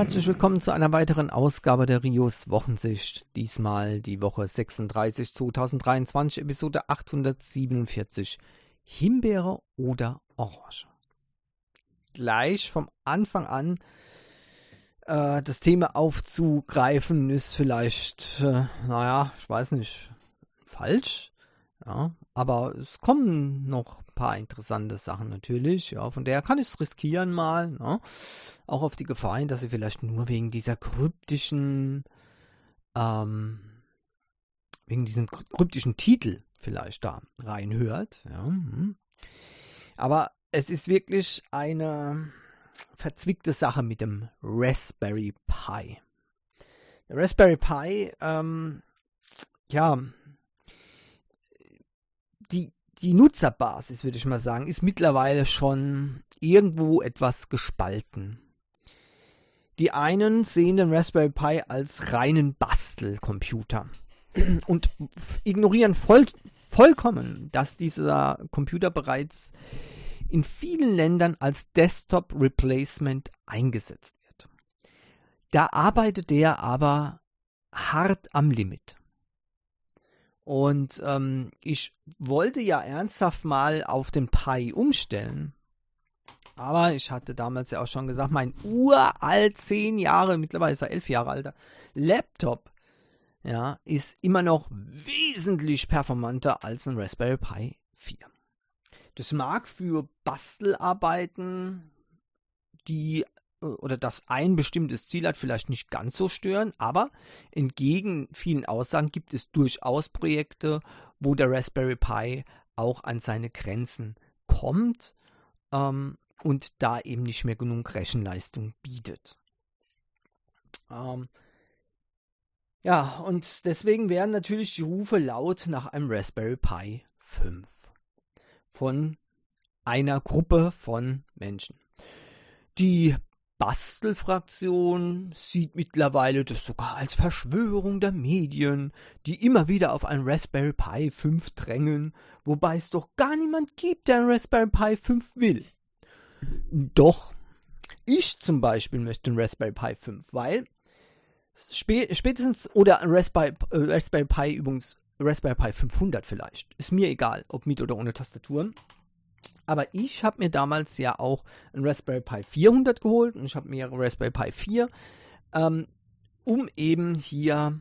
herzlich willkommen zu einer weiteren Ausgabe der Rios Wochensicht. Diesmal die Woche 36 2023, Episode 847. Himbeere oder Orange? Gleich vom Anfang an äh, das Thema aufzugreifen ist vielleicht, äh, naja, ich weiß nicht, falsch. Ja, aber es kommen noch paar interessante Sachen natürlich. Ja, von daher kann ich es riskieren mal. Ne? Auch auf die Gefahr hin, dass ihr vielleicht nur wegen dieser kryptischen, ähm, wegen diesem kryptischen Titel vielleicht da reinhört. Ja. Hm. Aber es ist wirklich eine verzwickte Sache mit dem Raspberry Pi. Der Raspberry Pi, ähm, ja, die, Nutzerbasis, würde ich mal sagen, ist mittlerweile schon irgendwo etwas gespalten. Die einen sehen den Raspberry Pi als reinen Bastelcomputer und ignorieren voll, vollkommen, dass dieser Computer bereits in vielen Ländern als Desktop Replacement eingesetzt wird. Da arbeitet der aber hart am Limit. Und ähm, ich wollte ja ernsthaft mal auf den Pi umstellen. Aber ich hatte damals ja auch schon gesagt, mein uralt, zehn Jahre, mittlerweile ist er elf Jahre alter Laptop, ja, ist immer noch wesentlich performanter als ein Raspberry Pi 4. Das mag für Bastelarbeiten, die oder das ein bestimmtes Ziel hat, vielleicht nicht ganz so stören, aber entgegen vielen Aussagen gibt es durchaus Projekte, wo der Raspberry Pi auch an seine Grenzen kommt ähm, und da eben nicht mehr genug Rechenleistung bietet. Ähm, ja, und deswegen werden natürlich die Rufe laut nach einem Raspberry Pi 5 von einer Gruppe von Menschen. Die Bastelfraktion sieht mittlerweile das sogar als Verschwörung der Medien, die immer wieder auf ein Raspberry Pi 5 drängen, wobei es doch gar niemand gibt, der ein Raspberry Pi 5 will. Doch, ich zum Beispiel möchte ein Raspberry Pi 5, weil spätestens, oder ein Raspberry, äh, Raspberry Pi übrigens, Raspberry Pi 500 vielleicht, ist mir egal, ob mit oder ohne Tastatur. Aber ich habe mir damals ja auch ein Raspberry Pi 400 geholt und ich habe mir Raspberry Pi 4, ähm, um eben hier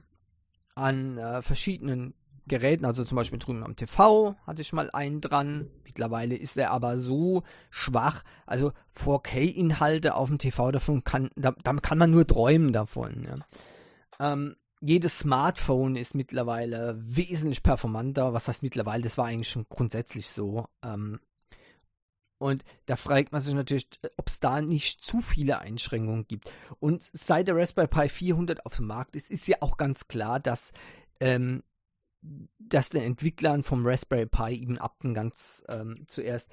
an äh, verschiedenen Geräten, also zum Beispiel drüben am TV hatte ich mal einen dran. Mittlerweile ist er aber so schwach, also 4K-Inhalte auf dem TV davon kann, da, da, kann man nur träumen davon. Ja. Ähm, jedes Smartphone ist mittlerweile wesentlich performanter. Was heißt mittlerweile? Das war eigentlich schon grundsätzlich so. Ähm, und da fragt man sich natürlich, ob es da nicht zu viele Einschränkungen gibt. Und seit der Raspberry Pi 400 auf dem Markt ist, ist ja auch ganz klar, dass, ähm, dass den Entwicklern vom Raspberry Pi eben ab ganz ähm, zuerst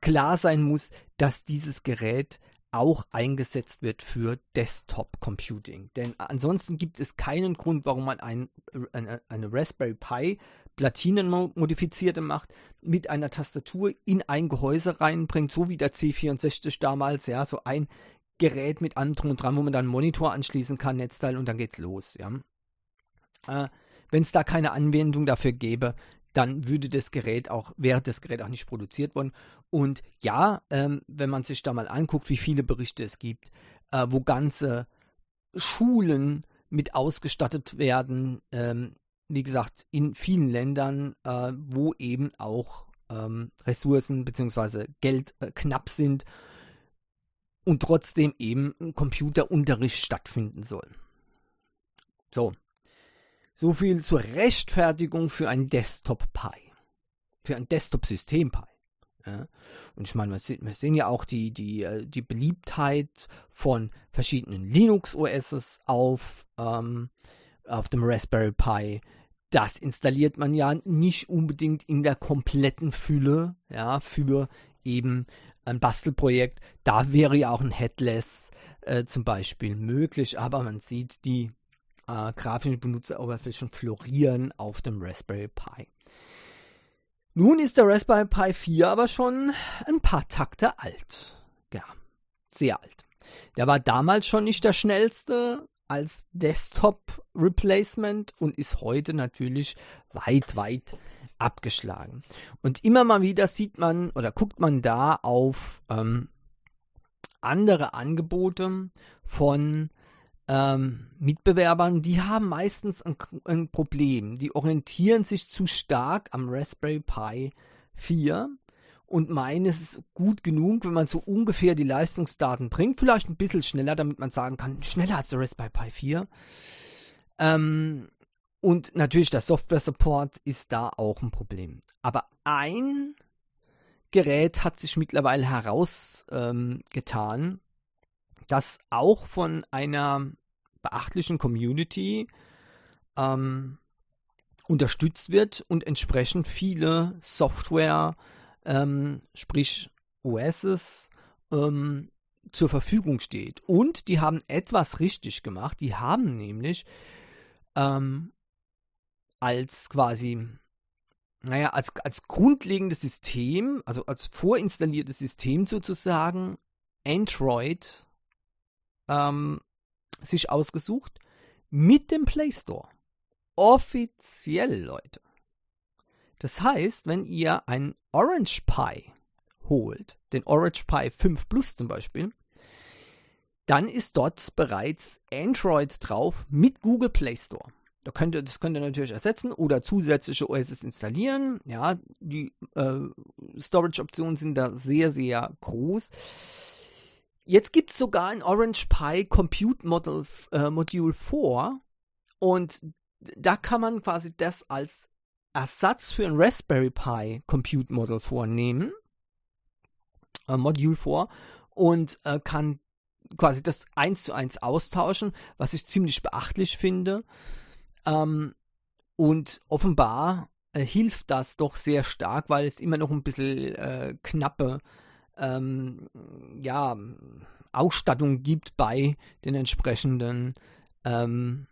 klar sein muss, dass dieses Gerät auch eingesetzt wird für Desktop Computing. Denn ansonsten gibt es keinen Grund, warum man ein, eine, eine Raspberry Pi Platinenmodifizierte macht, mit einer Tastatur in ein Gehäuse reinbringt, so wie der C64 damals, ja, so ein Gerät mit drum und dran, wo man dann einen Monitor anschließen kann, Netzteil und dann geht's los, ja. Äh, Wenn es da keine Anwendung dafür gäbe, dann würde das Gerät auch, wäre das Gerät auch nicht produziert worden. Und ja, ähm, wenn man sich da mal anguckt, wie viele Berichte es gibt, äh, wo ganze Schulen mit ausgestattet werden, ähm, wie gesagt, in vielen Ländern, äh, wo eben auch ähm, Ressourcen bzw. Geld äh, knapp sind und trotzdem eben Computerunterricht stattfinden soll. So. So viel zur Rechtfertigung für ein Desktop-Pi. Für ein Desktop-System-Pi. Ja. Und ich meine, wir sehen, wir sehen ja auch die, die, äh, die Beliebtheit von verschiedenen Linux-OSs auf, ähm, auf dem Raspberry Pi das installiert man ja nicht unbedingt in der kompletten Fülle, ja, für eben ein Bastelprojekt. Da wäre ja auch ein Headless äh, zum Beispiel möglich, aber man sieht die äh, grafischen Benutzeroberflächen florieren auf dem Raspberry Pi. Nun ist der Raspberry Pi 4 aber schon ein paar Takte alt. Ja, sehr alt. Der war damals schon nicht der schnellste als Desktop Replacement und ist heute natürlich weit, weit abgeschlagen. Und immer mal wieder sieht man oder guckt man da auf ähm, andere Angebote von ähm, Mitbewerbern, die haben meistens ein, ein, Problem. Die orientieren sich zu stark am Raspberry Pi 4 und meinen, es ist gut genug, wenn man so ungefähr die Leistungsdaten bringt. Vielleicht ein bisschen schneller, damit man sagen kann, schneller als der Raspberry Pi 4. Ähm, und natürlich der Software-Support ist da auch ein Problem. Aber ein Gerät hat sich mittlerweile herausgetan, ähm, das auch von einer beachtlichen Community ähm, unterstützt wird und entsprechend viele Software, ähm, sprich OSs, ähm, zur Verfügung steht. Und die haben etwas richtig gemacht. Die haben nämlich ähm, als quasi, naja, als, als grundlegendes System, also als vorinstalliertes System sozusagen, Android ähm, sich ausgesucht mit dem Play Store. Offiziell, Leute. Das heißt, wenn ihr einen Orange Pi holt, den Orange Pi 5 Plus zum Beispiel, dann ist dort bereits Android drauf mit Google Play Store. Da könnt ihr, das könnt ihr natürlich ersetzen oder zusätzliche OSs installieren. Ja, die äh, Storage-Optionen sind da sehr, sehr groß. Jetzt gibt es sogar ein Orange Pi Compute Model, äh, Module 4 und da kann man quasi das als Ersatz für ein Raspberry Pi Compute Model 4 nehmen, äh, Module 4, und äh, kann quasi das eins zu eins austauschen, was ich ziemlich beachtlich finde. Ähm, und offenbar äh, hilft das doch sehr stark, weil es immer noch ein bisschen äh, knappe ähm, ja, Ausstattung gibt bei den entsprechenden ähm,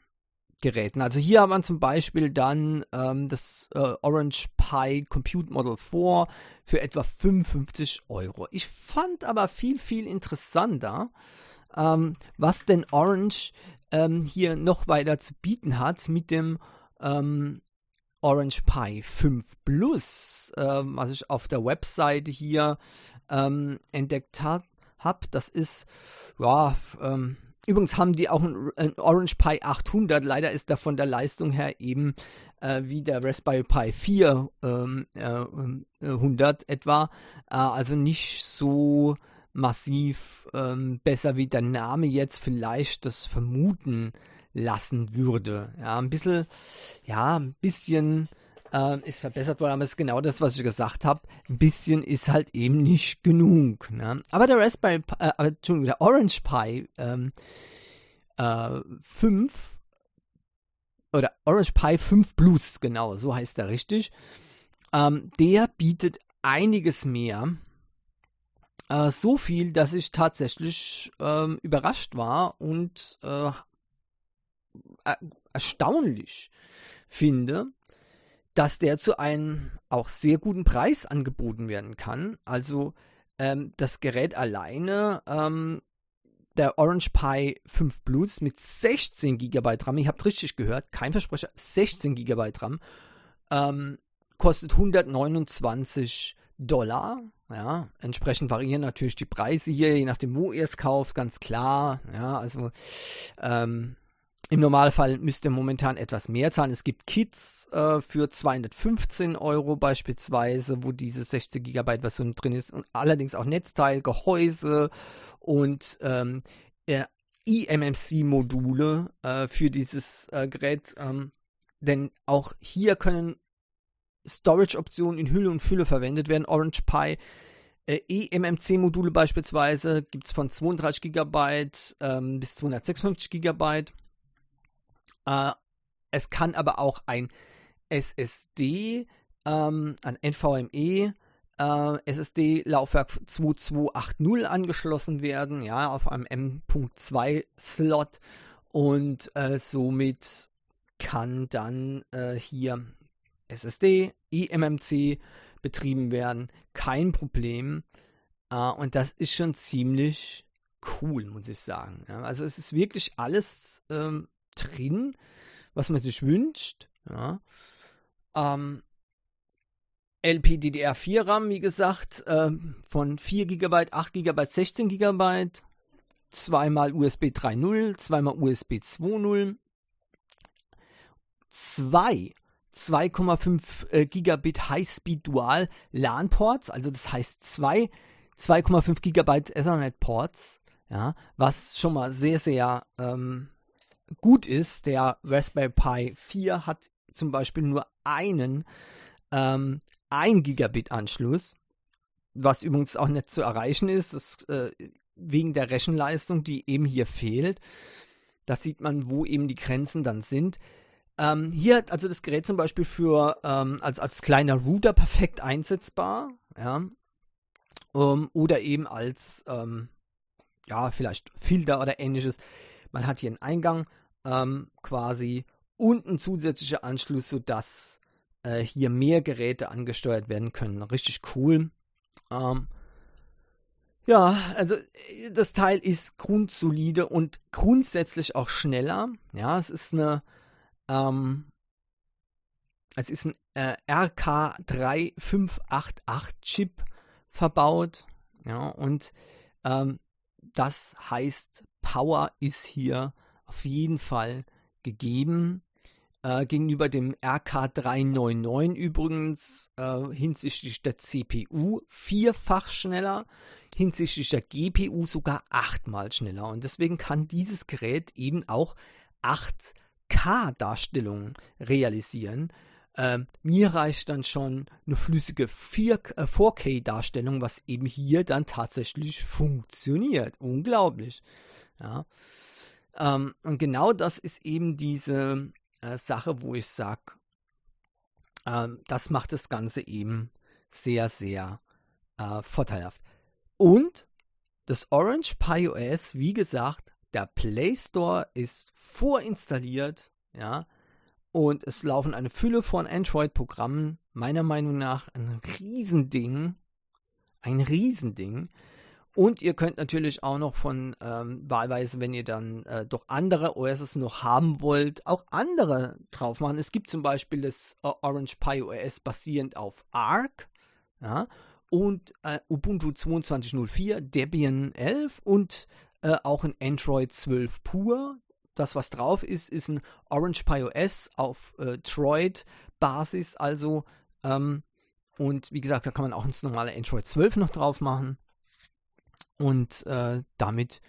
Geräten. Also hier haben wir zum Beispiel dann ähm, das äh, Orange Pi Compute Model 4 für etwa 55 Euro. Ich fand aber viel, viel interessanter, ähm, was denn Orange ähm, hier noch weiter zu bieten hat mit dem ähm, Orange Pi 5 Plus, ähm, was ich auf der Webseite hier ähm, entdeckt habe. Das ist, ja, ähm, übrigens haben die auch ein, Orange Pi 800. Leider ist da von der Leistung her eben äh, wie der Raspberry Pi 4 ähm, äh, 100 etwa. Äh, also nicht so massiv ähm, besser, wie der Name jetzt vielleicht das vermuten lassen würde. Ja, ein bisschen, ja, ein bisschen äh, ist verbessert worden, aber es ist genau das, was ich gesagt habe. Ein bisschen ist halt eben nicht genug. Ne? Aber der Raspberry, äh, der Orange Pi ähm, äh, 5 oder Orange Pi 5 Plus, genau, so heißt er richtig. Ähm, der bietet einiges mehr äh, so viel, dass ich tatsächlich ähm, überrascht war und äh, erstaunlich finde, dass der zu einem auch sehr guten Preis angeboten werden kann. Also ähm, das Gerät alleine, ähm, der Orange Pi 5 Plus mit 16 GB RAM, ich habe richtig gehört, kein Versprecher, 16 GB RAM, ähm, kostet 129 Dollar. Ja, entsprechend variieren natürlich die Preise hier, je nachdem, wo ihr es kauft, ganz klar. Ja, also ähm, im Normalfall müsst ihr momentan etwas mehr zahlen. Es gibt Kits äh, für 215 Euro beispielsweise, wo diese 60 GB Version drin ist und allerdings auch Netzteil, Gehäuse und ähm, äh, eMMC-Module äh, für dieses äh, Gerät. Ähm, denn auch hier können Storage-Optionen in Hülle und Fülle verwendet werden. Orange Pi äh, eMMC-Module beispielsweise gibt es von 32 GB ähm, bis 256 GB. Äh, es kann aber auch ein SSD, ähm, ein NVMe äh, SSD-Laufwerk 2280 angeschlossen werden, ja, auf einem M.2-Slot und äh, somit kann dann äh, hier SSD, eMMC betrieben werden, kein Problem. Uh, und das ist schon ziemlich cool, muss ich sagen. Ja, also es ist wirklich alles ähm, drin, was man sich wünscht. Ja. Ähm, LPDDR4 RAM, wie gesagt, ähm, von 4 GB, 8 GB, 16 GB, zweimal USB 3.0, zweimal USB 2.0, zwei 2,5 äh, Gigabit High-Speed Dual LAN Ports, also das heißt zwei 2,5 Gigabyte Ethernet Ports, ja, was schon mal sehr, sehr ähm, gut ist. Der Raspberry Pi 4 hat zum Beispiel nur einen ähm, 1 Gigabit Anschluss, was übrigens auch nicht zu erreichen ist, das, äh, wegen der Rechenleistung, die eben hier fehlt. Da sieht man, wo eben die Grenzen dann sind. Ähm, hier hat also das Gerät zum Beispiel für ähm, als, als kleiner Router perfekt einsetzbar, ja. Um, oder eben als ähm, ja, vielleicht Filter oder ähnliches. Man hat hier einen Eingang ähm, quasi und einen zusätzlichen Anschluss, sodass äh, hier mehr Geräte angesteuert werden können. Richtig cool. Ähm, ja, also das Teil ist grundsolide und grundsätzlich auch schneller. Ja, es ist eine ähm, es ist ein äh, RK3588-Chip verbaut. Ja, und ähm, das heißt, Power ist hier auf jeden Fall gegeben. Äh, gegenüber dem RK399 übrigens äh, hinsichtlich der CPU vierfach schneller, hinsichtlich der GPU sogar achtmal schneller. Und deswegen kann dieses Gerät eben auch 8 K-Darstellung realisieren. Ähm, mir reicht dann schon eine flüssige 4, äh, 4K-Darstellung, was eben hier dann tatsächlich funktioniert. Unglaublich. Ja. Ähm, und genau das ist eben diese äh, Sache, wo ich sage, ähm, das macht das Ganze eben sehr, sehr äh, vorteilhaft. Und das Orange Pi OS, wie gesagt, der Play Store ist vorinstalliert, ja, und es laufen eine Fülle von Android-Programmen. Meiner Meinung nach ein Riesending. Ein Riesending. Und ihr könnt natürlich auch noch von ähm, wahlweise, wenn ihr dann äh, doch andere OSs noch haben wollt, auch andere drauf machen. Es gibt zum Beispiel das äh, Orange Pi OS basierend auf Arc. Ja, und äh, Ubuntu 22.04, Debian 11 und äh, auch ein Android 12 pur. Das, was drauf ist, ist ein Orange Pi OS auf äh, Droid-Basis, also. Ähm, und wie gesagt, da kann man auch ins normale Android 12 noch drauf machen. Und äh, damit,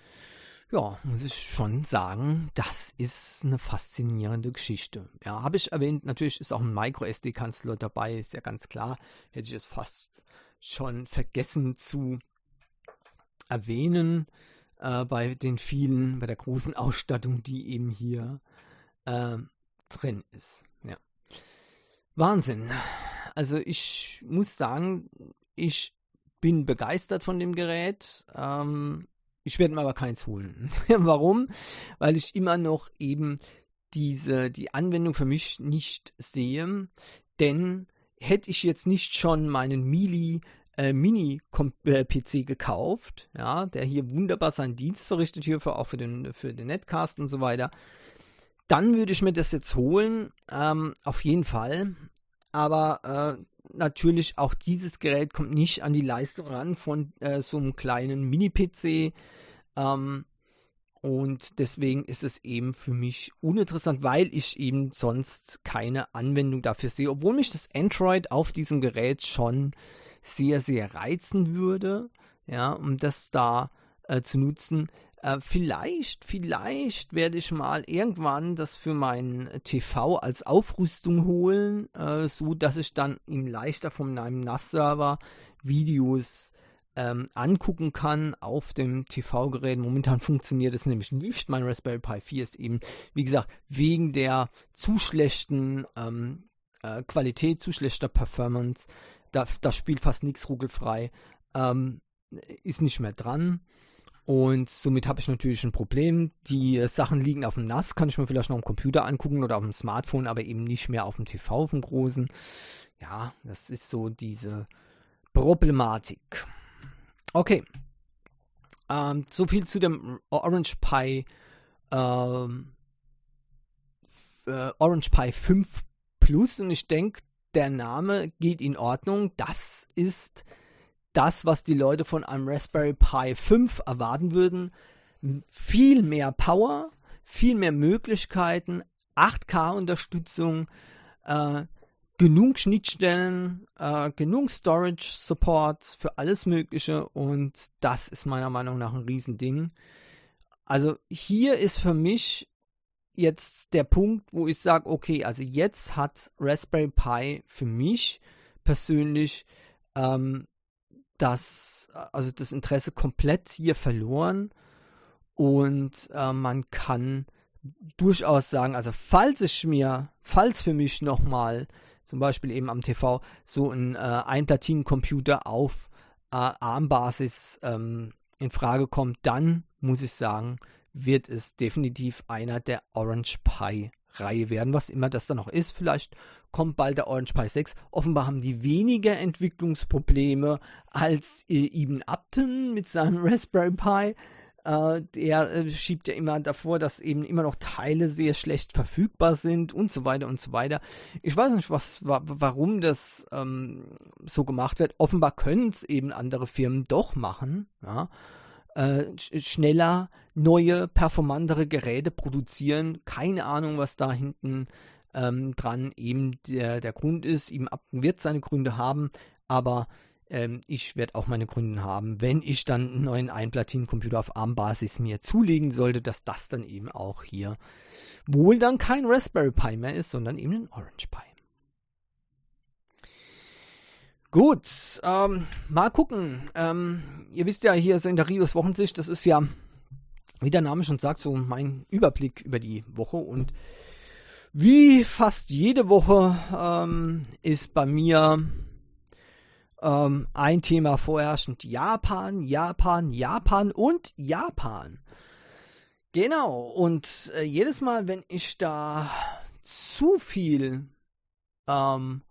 ja, muss ich schon sagen, das ist eine faszinierende Geschichte. Ja, habe ich erwähnt, natürlich ist auch ein Micro-SD-Kanzler dabei, ist ja ganz klar. Hätte ich es fast schon vergessen zu erwähnen äh, bei den vielen, bei der großen Ausstattung, die eben hier äh, drin ist. Ja. Wahnsinn. Also ich muss sagen, ich bin begeistert von dem Gerät. Ähm, ich werde mir aber keins holen. Warum? Weil ich immer noch eben diese, die Anwendung für mich nicht sehe. Denn hätte ich jetzt nicht schon meinen Mili äh, Mini-PC äh, gekauft, ja, der hier wunderbar seinen Dienst verrichtet, hier für, auch für den, für den Netcast und so weiter. Dann würde ich mir das jetzt holen, ähm, auf jeden Fall. Aber äh, natürlich auch dieses Gerät kommt nicht an die Leistung ran von äh, so einem kleinen Mini-PC. Ähm, und deswegen ist es eben für mich uninteressant, weil ich eben sonst keine Anwendung dafür sehe, obwohl mich das Android auf diesem Gerät schon sehr, sehr reizen würde, ja, um das da äh, zu nutzen. Äh, vielleicht, vielleicht werde ich mal irgendwann das für meinen TV als Aufrüstung holen, äh, so dass ich dann ihm leichter von meinem NAS-Server Videos ähm, angucken kann auf dem TV-Gerät. Momentan funktioniert es nämlich nicht. Mein Raspberry Pi 4 ist eben, wie gesagt, wegen der zu schlechten ähm, äh, Qualität, zu schlechter Performance da, da spielt fast nichts ruckelfrei, ähm, ist nicht mehr dran. Und somit habe ich natürlich ein Problem. Die Sachen liegen auf dem NAS, kann ich mir vielleicht noch am Computer angucken oder auf dem Smartphone, aber eben nicht mehr auf dem TV, auf dem großen. Ja, das ist so diese Problematik. Okay. Ähm, so viel zu dem Orange Pi ähm, äh, Orange Pi 5 Plus und ich denke, der Name geht in Ordnung. Das ist das, was die Leute von einem Raspberry Pi 5 erwarten würden. Viel mehr Power, viel mehr Möglichkeiten, 8K-Unterstützung, äh, genug Schnittstellen, äh, genug Storage Support für alles Mögliche und das ist meiner Meinung nach ein Riesending. Also hier ist für mich jetzt der Punkt, wo ich sage, okay, also jetzt hat Raspberry Pi für mich persönlich ähm, das, also das Interesse komplett hier verloren. Und äh, man kann durchaus sagen, also falls ich mir, falls für mich nochmal zum Beispiel eben am TV so ein äh, Einplatinencomputer auf äh, ARM-Basis ähm, in Frage kommt, dann muss ich sagen, wird es definitiv einer der Orange Pi Reihe werden, was immer das dann noch ist. Vielleicht kommt bald der Orange Pi 6. Offenbar haben die weniger Entwicklungsprobleme als äh, Ibn Upton mit seinem Raspberry Pi. Äh, der äh, schiebt ja immer davor, dass eben immer noch Teile sehr schlecht verfügbar sind und so weiter und so weiter. Ich weiß nicht, was, wa warum das ähm, so gemacht wird. Offenbar können es eben andere Firmen doch machen. Ja äh, schneller neue, performantere Geräte produzieren. Keine Ahnung, was da hinten ähm, dran eben der, der Grund ist. Eben Upton wird seine Gründe haben, aber ähm, ich werde auch meine Gründe haben, wenn ich dann einen neuen Einplatinencomputer auf ARM-Basis mir zulegen sollte, dass das dann eben auch hier wohl dann kein Raspberry Pi mehr ist, sondern eben ein Orange Pi. Gut, ähm, mal gucken. Ähm, ihr wisst ja, hier so in der Rios Wochensicht, das ist ja, wie der Name schon sagt, so mein Überblick über die Woche. Und wie fast jede Woche ähm, ist bei mir ähm, ein Thema vorherrschend. Japan, Japan, Japan und Japan. Genau, und äh, jedes Mal, wenn ich da zu viel ähm,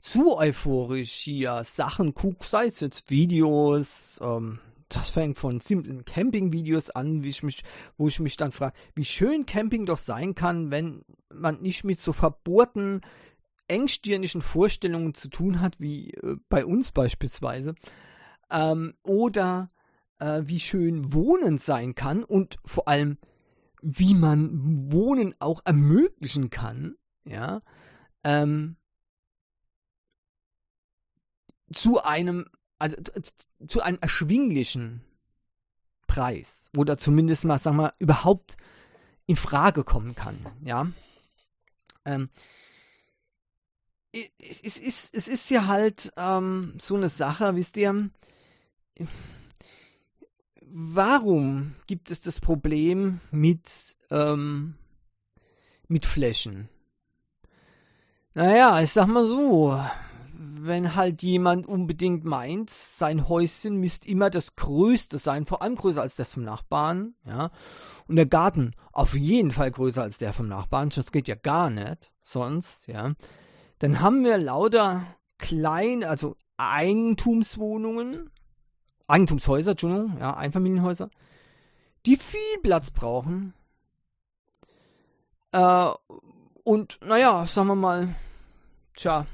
zu euphorisch hier Sachen gucke, sei es jetzt Videos, ähm, das fängt von simplen Camping-Videos an, wie ich mich, wo ich mich dann frage, wie schön Camping doch sein kann, wenn man nicht mit so verbohrten, engstirnigen Vorstellungen zu tun hat, wie äh, bei uns beispielsweise. Ähm, oder äh, wie schön Wohnen sein kann und vor allem, wie man Wohnen auch ermöglichen kann, ja. Ähm, zu einem, also zu einem erschwinglichen Preis, wo da zumindest mal, sag mal, überhaupt in Frage kommen kann, ja. Ähm, es, ist, es ist ja halt ähm, so eine Sache, wisst ihr, warum gibt es das Problem mit, ähm, mit Flächen? Naja, ich sag mal so, wenn halt jemand unbedingt meint, sein Häuschen müsste immer das größte sein, vor allem größer als das vom Nachbarn, ja. Und der Garten auf jeden Fall größer als der vom Nachbarn, das geht ja gar nicht, sonst, ja. Dann haben wir lauter klein, also Eigentumswohnungen, Eigentumshäuser, Entschuldigung, ja, Einfamilienhäuser, die viel Platz brauchen. Äh, und naja, sagen wir mal, tja,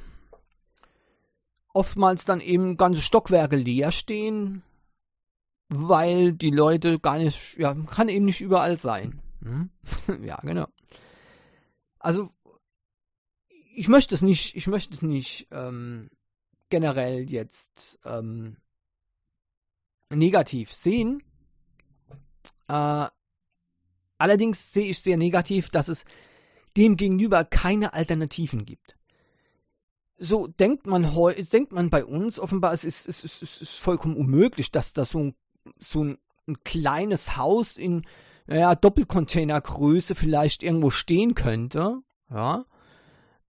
oftmals dann eben ganze Stockwerke leer stehen, weil die Leute gar nicht, ja, kann eben nicht überall sein. Hm? ja, genau. Also, ich möchte es nicht, ich möchte es nicht ähm, generell jetzt ähm, negativ sehen. Äh, allerdings sehe ich sehr negativ, dass es dem gegenüber keine Alternativen gibt so denkt man heu, denkt man bei uns offenbar, es ist, es ist, es ist vollkommen unmöglich, dass da so ein, so ein, ein kleines Haus in naja, Doppelcontainergröße vielleicht irgendwo stehen könnte. Ja.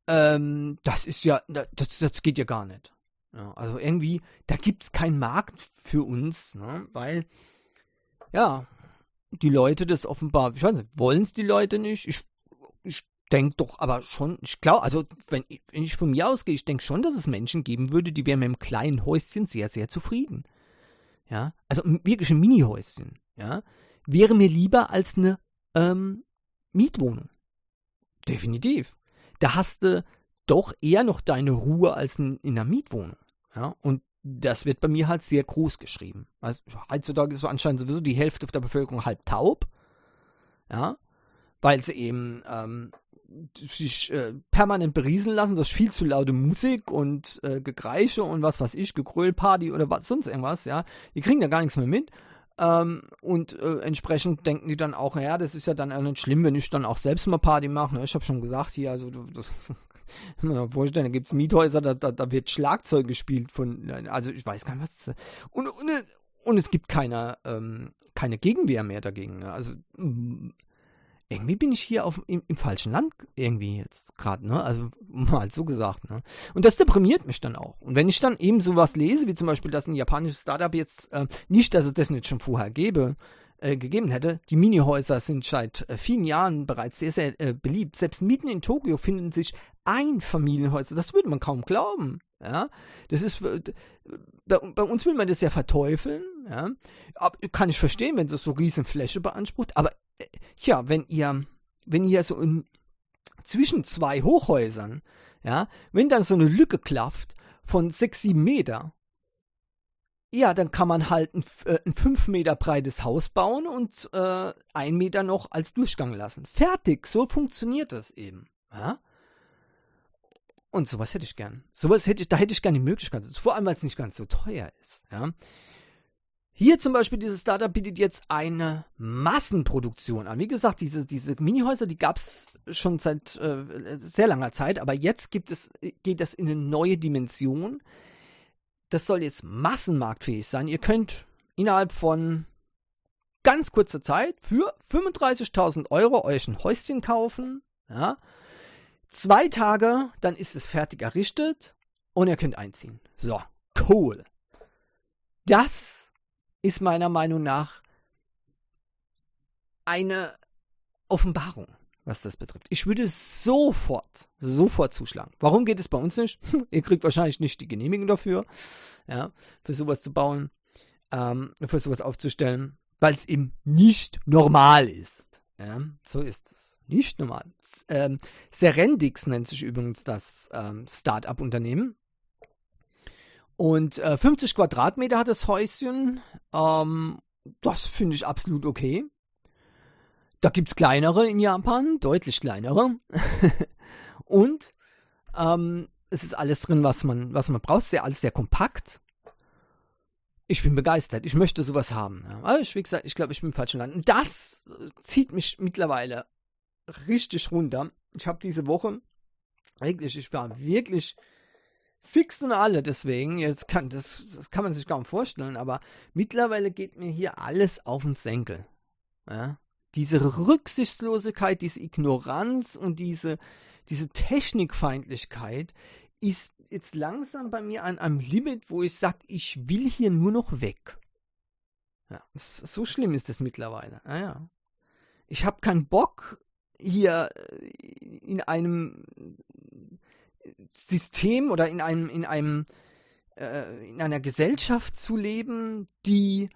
Ähm, das ist ja, das, das geht ja gar nicht. Ja, also irgendwie, da gibt es keinen Markt für uns, ne? weil, ja, die Leute das offenbar, ich weiß nicht, wollen es die Leute nicht? Ich, ich denke doch aber schon, ich glaube, also wenn, wenn, ich von mir ausgehe, ich denke schon, dass es Menschen geben würde, die wären mit einem kleinen Häuschen sehr, sehr zufrieden. ja, also wirklich ein Mini-Häuschen, ja, wäre mir lieber als eine ähm, Mietwohnung. Definitiv. Da hast du doch eher noch deine Ruhe als in, in einer Mietwohnung. Ja, und das wird bei mir halt sehr groß geschrieben. Also heutzutage ist so anscheinend sowieso die Hälfte der Bevölkerung halb taub. Ja, weil sie eben ähm, sich äh, permanent berieseln lassen durch viel zu laute Musik und äh, Gegreische und was weiß ich, Gegröllparty oder was sonst irgendwas, ja. Die kriegen da gar nichts mehr mit. Ähm, und äh, entsprechend denken die dann auch, ja, das ist ja dann auch nicht schlimm, wenn ich dann auch selbst mal Party mache. Ne? Ich habe schon gesagt, hier, also du, du vorstellen, da gibt es Miethäuser, da, da, da, wird Schlagzeug gespielt von, also ich weiß gar nicht, was das, und, und, und es gibt keine, ähm, keine Gegenwehr mehr dagegen. Ne? Also irgendwie bin ich hier auf, im, im falschen Land irgendwie jetzt gerade, ne? Also mal so gesagt, ne? Und das deprimiert mich dann auch. Und wenn ich dann eben sowas lese, wie zum Beispiel, dass ein japanisches Startup jetzt, äh, nicht, dass es das nicht schon vorher gäbe, äh, gegeben hätte. Die Minihäuser sind seit äh, vielen Jahren bereits sehr, sehr äh, beliebt. Selbst mitten in Tokio finden sich Einfamilienhäuser. Das würde man kaum glauben. Ja, das ist, bei, bei, uns will man das ja verteufeln, ja. Kann ich verstehen, wenn es so riesen Fläche beansprucht, aber ja, wenn ihr, wenn ihr so in, zwischen zwei Hochhäusern, ja, wenn dann so eine Lücke klafft von sechs, sieben Meter, ja, dann kann man halt ein, äh, ein fünf Meter breites Haus bauen und äh, ein Meter noch als Durchgang lassen. Fertig, so funktioniert das eben. Ja? Und sowas hätte ich gern. Sowas hätte ich, da hätte ich gerne die Möglichkeit. Vor allem, weil es nicht ganz so teuer ist. Ja? Hier zum Beispiel, dieses Startup bietet jetzt eine Massenproduktion an. Wie gesagt, diese, diese Minihäuser, die gab es schon seit äh, sehr langer Zeit, aber jetzt gibt es, geht das in eine neue Dimension. Das soll jetzt massenmarktfähig sein. Ihr könnt innerhalb von ganz kurzer Zeit für 35.000 Euro euch ein Häuschen kaufen. Ja. Zwei Tage, dann ist es fertig errichtet und ihr könnt einziehen. So, cool. Das ist meiner Meinung nach eine Offenbarung, was das betrifft. Ich würde sofort, sofort zuschlagen. Warum geht es bei uns nicht? Ihr kriegt wahrscheinlich nicht die Genehmigung dafür, ja, für sowas zu bauen, ähm, für sowas aufzustellen, weil es eben nicht normal ist. Ja, so ist es. Nicht normal. Ähm, Serendix nennt sich übrigens das ähm, Start-up-Unternehmen. Und äh, 50 Quadratmeter hat das Häuschen. Ähm, das finde ich absolut okay. Da gibt es kleinere in Japan, deutlich kleinere. und ähm, es ist alles drin, was man, was man braucht. Sehr, alles sehr kompakt. Ich bin begeistert. Ich möchte sowas haben. Aber ich, wie gesagt, ich glaube, ich bin im falschen Land. Und das zieht mich mittlerweile richtig runter. Ich habe diese Woche, wirklich, ich war wirklich fix und alle deswegen. Jetzt kann, das, das kann man sich kaum vorstellen, aber mittlerweile geht mir hier alles auf den Senkel. Ja? Diese Rücksichtslosigkeit, diese Ignoranz und diese, diese Technikfeindlichkeit ist jetzt langsam bei mir an einem Limit, wo ich sage, ich will hier nur noch weg. Ja, so schlimm ist es mittlerweile. Ja, Ich habe keinen Bock, hier in einem System oder in einem, in einem, äh, in einer Gesellschaft zu leben, die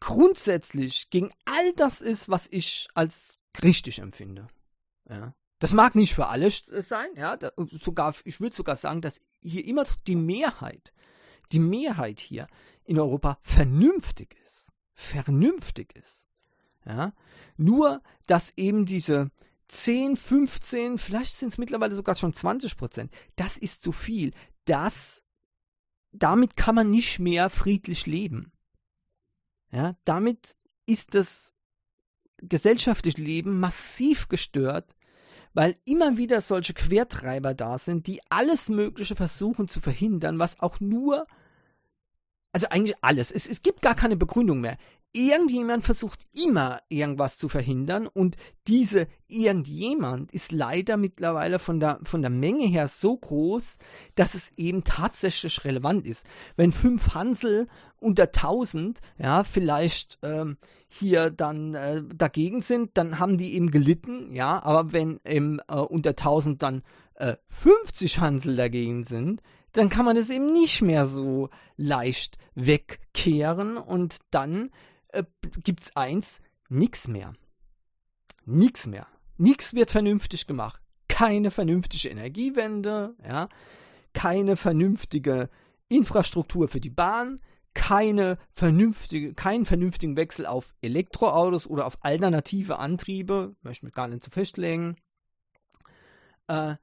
grundsätzlich gegen all das ist, was ich als richtig empfinde. Ja. Das mag nicht für alle sein, ja, da, sogar, ich würde sogar sagen, dass hier immer die Mehrheit, die Mehrheit hier in Europa vernünftig ist. Vernünftig ist. Ja. Nur, dass eben diese, 10, 15, vielleicht sind es mittlerweile sogar schon 20 Prozent. Das ist zu viel. Das, damit kann man nicht mehr friedlich leben. Ja, damit ist das gesellschaftliche Leben massiv gestört, weil immer wieder solche Quertreiber da sind, die alles Mögliche versuchen zu verhindern, was auch nur, also eigentlich alles. Es, es gibt gar keine Begründung mehr irgendjemand versucht immer irgendwas zu verhindern und diese irgendjemand ist leider mittlerweile von der, von der Menge her so groß, dass es eben tatsächlich relevant ist. Wenn fünf Hansel unter tausend, ja, vielleicht ähm, hier dann äh, dagegen sind, dann haben die eben gelitten, ja, aber wenn eben äh, unter tausend dann äh, 50 Hansel dagegen sind, dann kann man das eben nicht mehr so leicht wegkehren und dann äh, gibt's eins, nix mehr. Nix mehr. Nix wird vernünftig gemacht. Keine vernünftige Energiewende, ja, keine vernünftige Infrastruktur für die Bahn, keine vernünftige, keinen vernünftigen Wechsel auf Elektroautos oder auf alternative Antriebe, möchte mich gar nicht zu festlegen. Äh,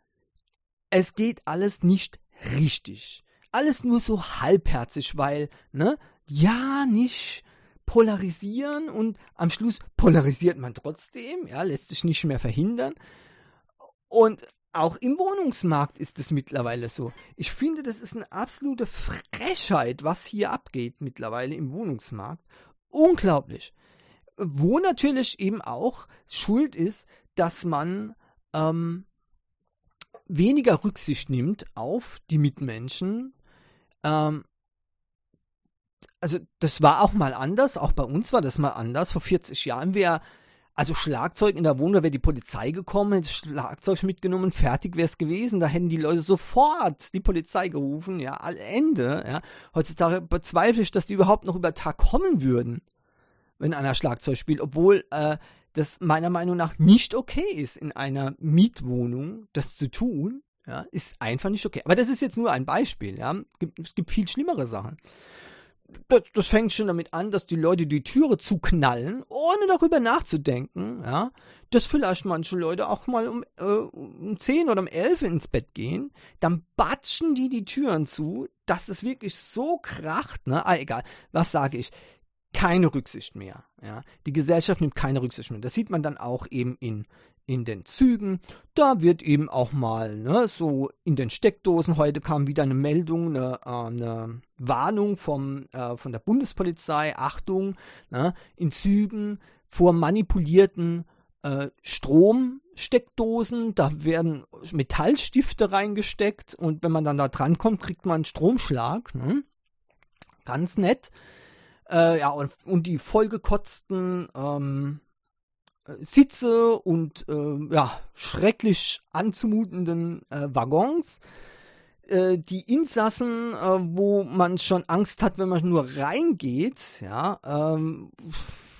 es geht alles nicht richtig. Alles nur so halbherzig, weil, ne, ja, nicht polarisieren und am Schluss polarisiert man trotzdem, ja, lässt sich nicht mehr verhindern. Und auch im Wohnungsmarkt ist es mittlerweile so. Ich finde, das ist eine absolute Frechheit, was hier abgeht mittlerweile im Wohnungsmarkt. Unglaublich. Wo natürlich eben auch Schuld ist, dass man ähm, weniger Rücksicht nimmt auf die Mitmenschen. Ähm, also das war auch mal anders, auch bei uns war das mal anders. Vor 40 Jahren wäre also Schlagzeug in der Wohnung, wäre die Polizei gekommen, hätte Schlagzeug mitgenommen, fertig wäre es gewesen. Da hätten die Leute sofort die Polizei gerufen, ja, all Ende. Ja. Heutzutage bezweifle ich, dass die überhaupt noch über Tag kommen würden, wenn einer Schlagzeug spielt, obwohl äh, das meiner Meinung nach nicht okay ist, in einer Mietwohnung das zu tun. Ja, ist einfach nicht okay. Aber das ist jetzt nur ein Beispiel. Ja. Es gibt viel schlimmere Sachen. Das, das, fängt schon damit an, dass die Leute die Türe zuknallen, ohne darüber nachzudenken, ja, dass vielleicht manche Leute auch mal um, äh, um 10 oder um 11 ins Bett gehen, dann batschen die die Türen zu, dass es wirklich so kracht, ne, ah, egal, was sage ich, keine Rücksicht mehr. Ja. Die Gesellschaft nimmt keine Rücksicht mehr. Das sieht man dann auch eben in, in den Zügen. Da wird eben auch mal ne, so in den Steckdosen. Heute kam wieder eine Meldung, eine, eine Warnung vom, äh, von der Bundespolizei. Achtung, ne, in Zügen vor manipulierten äh, Stromsteckdosen. Da werden Metallstifte reingesteckt und wenn man dann da dran kommt, kriegt man einen Stromschlag. Ne? Ganz nett. Äh, ja, und, und die vollgekotzten ähm, Sitze und äh, ja, schrecklich anzumutenden äh, Waggons. Äh, die Insassen, äh, wo man schon Angst hat, wenn man nur reingeht, ja, ähm,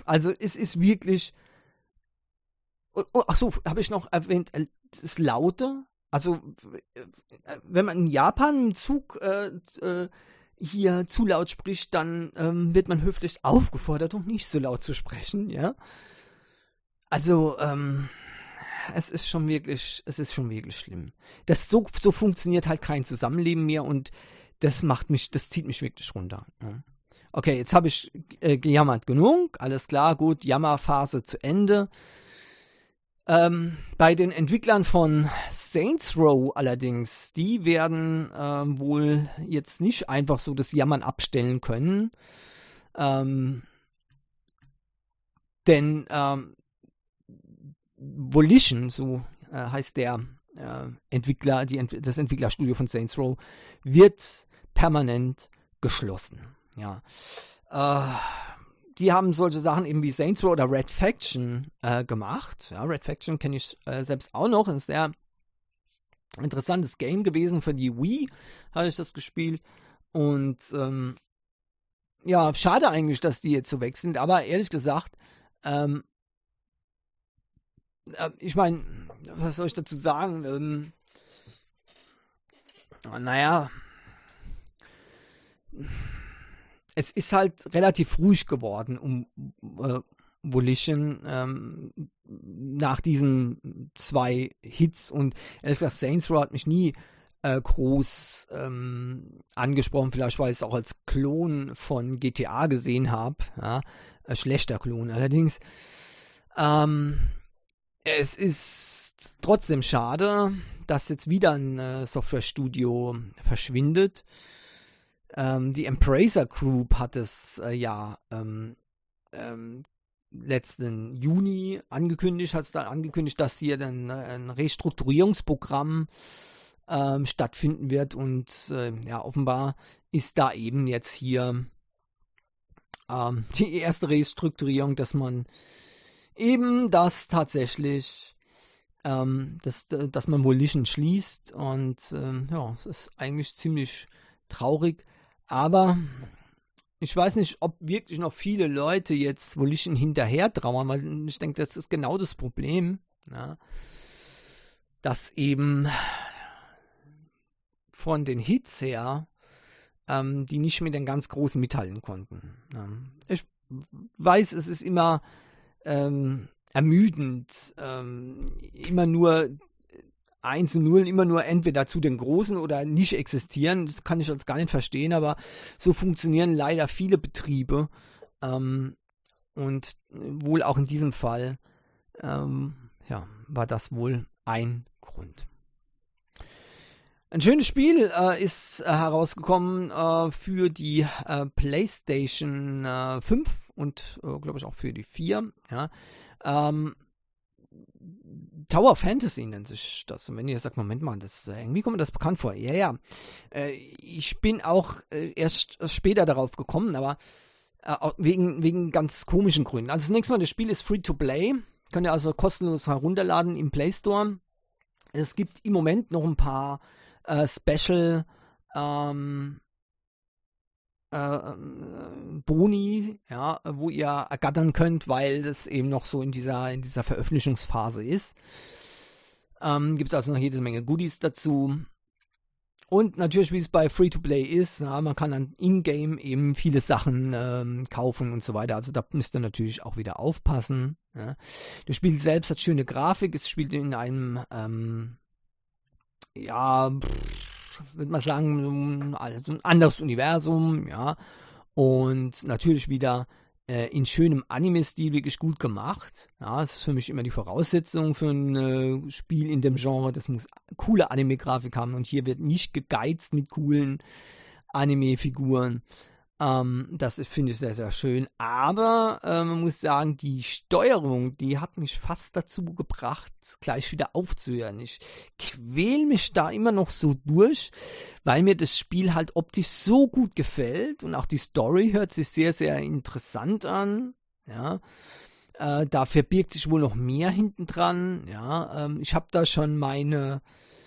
also es ist wirklich. Oh, oh, ach so, habe ich noch erwähnt, äh, das Laute. Also, wenn man in Japan im Zug hier zu laut spricht, dann ähm, wird man höflich aufgefordert, um nicht so laut zu sprechen, ja. Also, ähm, es ist schon wirklich, es ist schon wirklich schlimm. Das so, so funktioniert halt kein Zusammenleben mehr und das macht mich, das zieht mich wirklich runter. Ja. Okay, jetzt habe ich äh, gejammert genug, alles klar, gut, Jammerphase zu Ende. Ähm, bei den Entwicklern von Saints Row allerdings, die werden ähm, wohl jetzt nicht einfach so das Jammern abstellen können. Ähm, denn ähm, Volition, so äh, heißt der äh, Entwickler, die das Entwicklerstudio von Saints Row, wird permanent geschlossen. Ja. Äh, die haben solche Sachen eben wie Saints Row oder Red Faction äh, gemacht. Ja, Red Faction kenne ich äh, selbst auch noch. Ist sehr interessantes Game gewesen für die Wii, habe ich das gespielt. Und ähm, ja, schade eigentlich, dass die jetzt so weg sind. Aber ehrlich gesagt, ähm, äh, ich meine, was soll ich dazu sagen? Ähm, naja, es ist halt relativ ruhig geworden um äh, Volition ähm, nach diesen zwei Hits und ehrlich gesagt, Saints Row hat mich nie äh, groß ähm, angesprochen, vielleicht weil ich es auch als Klon von GTA gesehen habe, ja, ein schlechter Klon allerdings. Ähm, es ist trotzdem schade, dass jetzt wieder ein äh, Softwarestudio verschwindet. Ähm, die Embracer Group hat es äh, ja ähm, ähm, letzten Juni angekündigt, hat es dann angekündigt, dass hier dann äh, ein Restrukturierungsprogramm ähm, stattfinden wird und äh, ja, offenbar ist da eben jetzt hier ähm, die erste Restrukturierung, dass man eben das tatsächlich ähm, dass, dass man Volition schließt und ähm, ja, es ist eigentlich ziemlich traurig, aber ich weiß nicht, ob wirklich noch viele Leute jetzt Volition hinterher trauern, weil ich denke, das ist genau das Problem, ja, dass eben von den Hits her ähm, die nicht mit den ganz Großen mithalten konnten. Ja. Ich weiß, es ist immer ähm, ermüdend, ähm, immer nur 1 und 0 immer nur entweder zu den Großen oder nicht existieren. Das kann ich als gar nicht verstehen, aber so funktionieren leider viele Betriebe. Ähm, und wohl auch in diesem Fall ähm, ja, war das wohl ein Grund. Ein schönes Spiel äh, ist äh, herausgekommen äh, für die äh, PlayStation 5 äh, und äh, glaube ich auch für die 4. Ja. Ähm, Tower Fantasy nennt sich das. Und wenn ihr sagt, Moment mal, das, irgendwie kommt mir das bekannt vor. Ja, ja. ich bin auch erst später darauf gekommen, aber wegen, wegen ganz komischen Gründen. Also zunächst mal, das Spiel ist free to play. Könnt ihr also kostenlos herunterladen im Play Store. Es gibt im Moment noch ein paar äh, Special ähm, äh, Boni, ja, wo ihr ergattern könnt, weil das eben noch so in dieser, in dieser Veröffentlichungsphase ist. Ähm, Gibt es also noch jede Menge Goodies dazu. Und natürlich, wie es bei Free-to-Play ist, ja, man kann dann in-game eben viele Sachen ähm, kaufen und so weiter. Also da müsst ihr natürlich auch wieder aufpassen. Ja. Das Spiel selbst hat schöne Grafik, es spielt in einem ähm, ja, würde man sagen, also ein anderes Universum, ja. Und natürlich wieder äh, in schönem Anime-Stil wirklich gut gemacht. Ja, das ist für mich immer die Voraussetzung für ein äh, Spiel in dem Genre. Das muss coole Anime-Grafik haben und hier wird nicht gegeizt mit coolen Anime-Figuren. Ähm, das finde ich sehr, sehr schön. Aber äh, man muss sagen, die Steuerung, die hat mich fast dazu gebracht, gleich wieder aufzuhören. Ich quäl mich da immer noch so durch, weil mir das Spiel halt optisch so gut gefällt und auch die Story hört sich sehr, sehr interessant an. Ja. Äh, da verbirgt sich wohl noch mehr hinten dran. Ja, ähm, ich habe da schon meine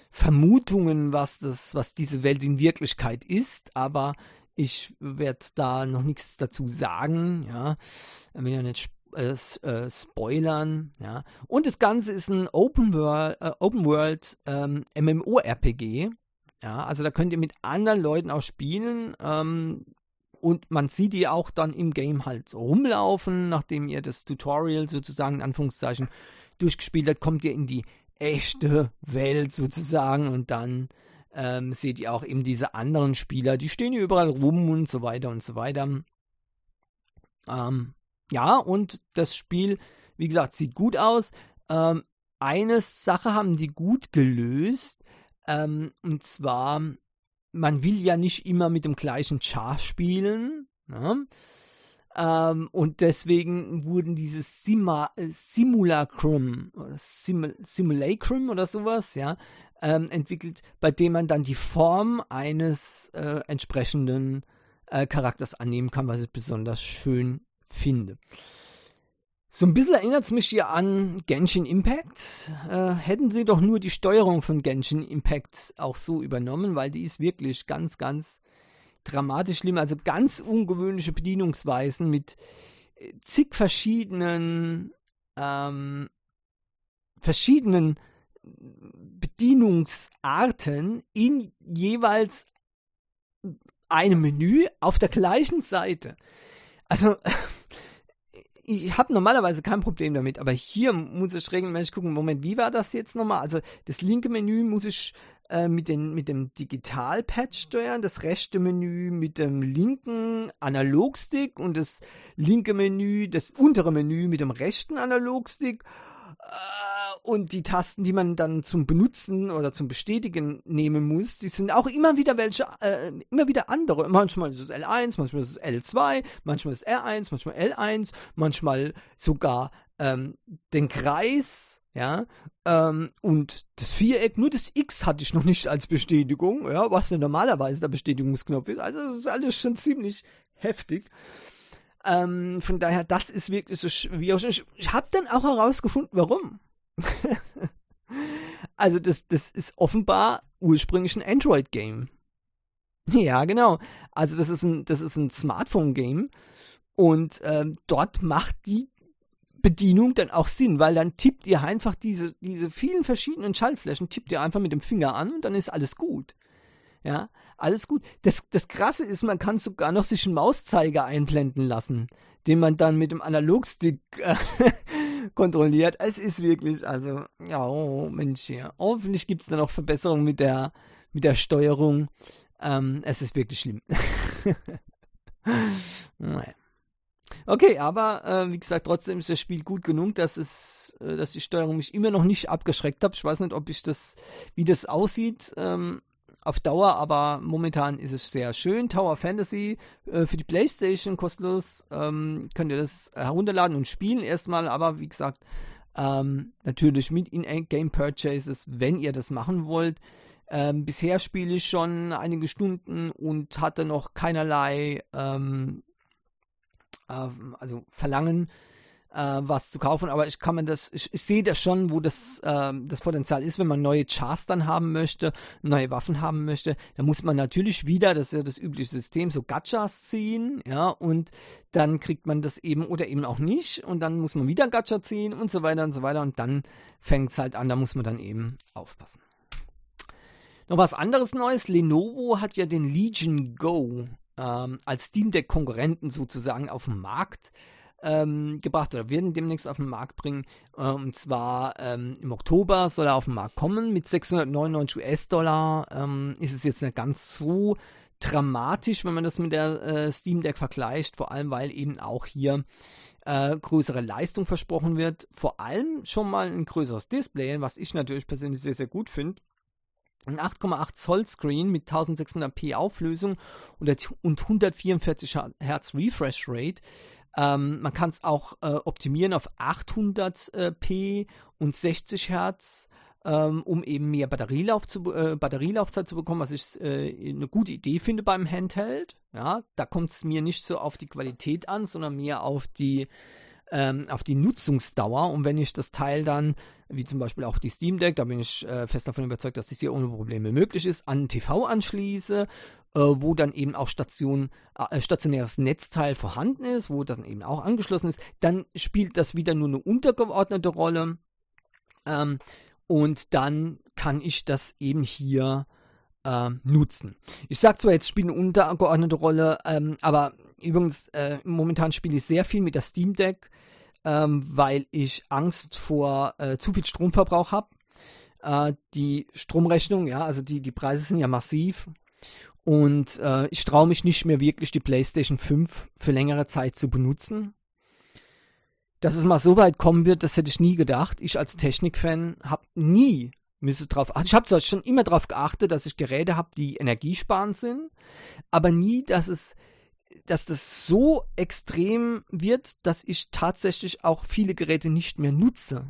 Vermutungen, was das, was diese Welt in Wirklichkeit ist, aber ich werde da noch nichts dazu sagen, ja. Wenn ja nicht äh, äh, spoilern, ja. Und das Ganze ist ein Open World, äh, Open World ähm, MMORPG. Ja, also da könnt ihr mit anderen Leuten auch spielen. Ähm, und man sieht die auch dann im Game halt rumlaufen, nachdem ihr das Tutorial sozusagen in Anführungszeichen durchgespielt habt, kommt ihr in die echte Welt sozusagen und dann ähm, seht ihr auch eben diese anderen Spieler, die stehen hier überall rum und so weiter und so weiter. Ähm, ja, und das Spiel, wie gesagt, sieht gut aus. Ähm, eine Sache haben die gut gelöst, ähm, und zwar, man will ja nicht immer mit dem gleichen Char spielen. Ne? Ähm, und deswegen wurden diese Sima, Simulacrum oder Sim, Simulacrum oder sowas, ja, ähm, entwickelt, bei dem man dann die Form eines äh, entsprechenden äh, Charakters annehmen kann, was ich besonders schön finde. So ein bisschen erinnert es mich hier an Genshin Impact. Äh, hätten sie doch nur die Steuerung von Genshin Impact auch so übernommen, weil die ist wirklich ganz, ganz dramatisch schlimm. Also ganz ungewöhnliche Bedienungsweisen mit äh, zig verschiedenen, ähm, verschiedenen Bedienungsarten in jeweils einem Menü auf der gleichen Seite. Also, ich habe normalerweise kein Problem damit, aber hier muss ich regelmäßig gucken, Moment, wie war das jetzt nochmal? Also, das linke Menü muss ich äh, mit, den, mit dem Digitalpad steuern, das rechte Menü mit dem linken Analogstick und das linke Menü, das untere Menü mit dem rechten Analogstick. Äh, und die Tasten, die man dann zum Benutzen oder zum Bestätigen nehmen muss, die sind auch immer wieder welche, äh, immer wieder andere. Manchmal ist es L1, manchmal ist es L2, manchmal ist es R1, manchmal L1, manchmal sogar ähm, den Kreis, ja, ähm, und das Viereck, nur das X hatte ich noch nicht als Bestätigung, ja, was denn normalerweise der Bestätigungsknopf ist. Also das ist alles schon ziemlich heftig. Ähm, von daher, das ist wirklich so schwierig. Ich, ich habe dann auch herausgefunden, warum. Also das, das ist offenbar ursprünglich ein Android-Game. Ja, genau. Also das ist ein, das ist ein Smartphone-Game und ähm, dort macht die Bedienung dann auch Sinn, weil dann tippt ihr einfach diese, diese vielen verschiedenen Schaltflächen, tippt ihr einfach mit dem Finger an und dann ist alles gut. Ja, alles gut. Das, das Krasse ist, man kann sogar noch sich einen Mauszeiger einblenden lassen, den man dann mit dem Analogstick äh, kontrolliert. Es ist wirklich, also, ja, oh Mensch, ja. Hoffentlich gibt es dann auch Verbesserungen mit der, mit der Steuerung. Ähm, es ist wirklich schlimm. Okay, aber äh, wie gesagt, trotzdem ist das Spiel gut genug, dass es, äh, dass die Steuerung mich immer noch nicht abgeschreckt hat. Ich weiß nicht, ob ich das, wie das aussieht ähm, auf Dauer, aber momentan ist es sehr schön. Tower Fantasy äh, für die PlayStation kostenlos ähm, könnt ihr das herunterladen und spielen erstmal, aber wie gesagt, ähm, natürlich mit In-Game Purchases, wenn ihr das machen wollt. Ähm, bisher spiele ich schon einige Stunden und hatte noch keinerlei äh, also Verlangen, äh, was zu kaufen, aber ich kann mir das, ich, ich sehe das schon, wo das, äh, das Potenzial ist, wenn man neue Chars dann haben möchte, neue Waffen haben möchte, dann muss man natürlich wieder, das ist ja das übliche System, so Gachas ziehen, ja, und dann kriegt man das eben oder eben auch nicht und dann muss man wieder Gacha ziehen und so weiter und so weiter und dann fängt es halt an, da muss man dann eben aufpassen. Noch was anderes Neues, Lenovo hat ja den Legion Go ähm, als Steam Deck Konkurrenten sozusagen auf den Markt ähm, gebracht oder werden demnächst auf den Markt bringen. Äh, und zwar ähm, im Oktober soll er auf den Markt kommen mit 699 US-Dollar. Ähm, ist es jetzt nicht ganz so dramatisch, wenn man das mit der äh, Steam Deck vergleicht, vor allem weil eben auch hier äh, größere Leistung versprochen wird. Vor allem schon mal ein größeres Display, was ich natürlich persönlich sehr, sehr gut finde ein 8,8 Zoll Screen mit 1600p Auflösung und 144 Hertz Refresh Rate. Ähm, man kann es auch äh, optimieren auf 800p und 60 Hertz, ähm, um eben mehr Batterielauf zu, äh, Batterielaufzeit zu bekommen, was ich äh, eine gute Idee finde beim Handheld. Ja, da kommt es mir nicht so auf die Qualität an, sondern mehr auf die ähm, auf die Nutzungsdauer. Und wenn ich das Teil dann, wie zum Beispiel auch die Steam Deck, da bin ich äh, fest davon überzeugt, dass das hier ohne Probleme möglich ist, an TV anschließe, äh, wo dann eben auch Station, äh, stationäres Netzteil vorhanden ist, wo dann eben auch angeschlossen ist, dann spielt das wieder nur eine untergeordnete Rolle. Ähm, und dann kann ich das eben hier äh, nutzen. Ich sage zwar jetzt spielt eine untergeordnete Rolle, ähm, aber übrigens äh, momentan spiele ich sehr viel mit der Steam Deck ähm, weil ich Angst vor äh, zu viel Stromverbrauch habe. Äh, die Stromrechnung, ja, also die, die Preise sind ja massiv. Und äh, ich traue mich nicht mehr wirklich, die PlayStation 5 für längere Zeit zu benutzen. Dass es mal so weit kommen wird, das hätte ich nie gedacht. Ich als Technikfan habe nie müsste drauf achten. Ich habe zwar schon immer darauf geachtet, dass ich Geräte habe, die energiesparend sind, aber nie, dass es dass das so extrem wird, dass ich tatsächlich auch viele Geräte nicht mehr nutze,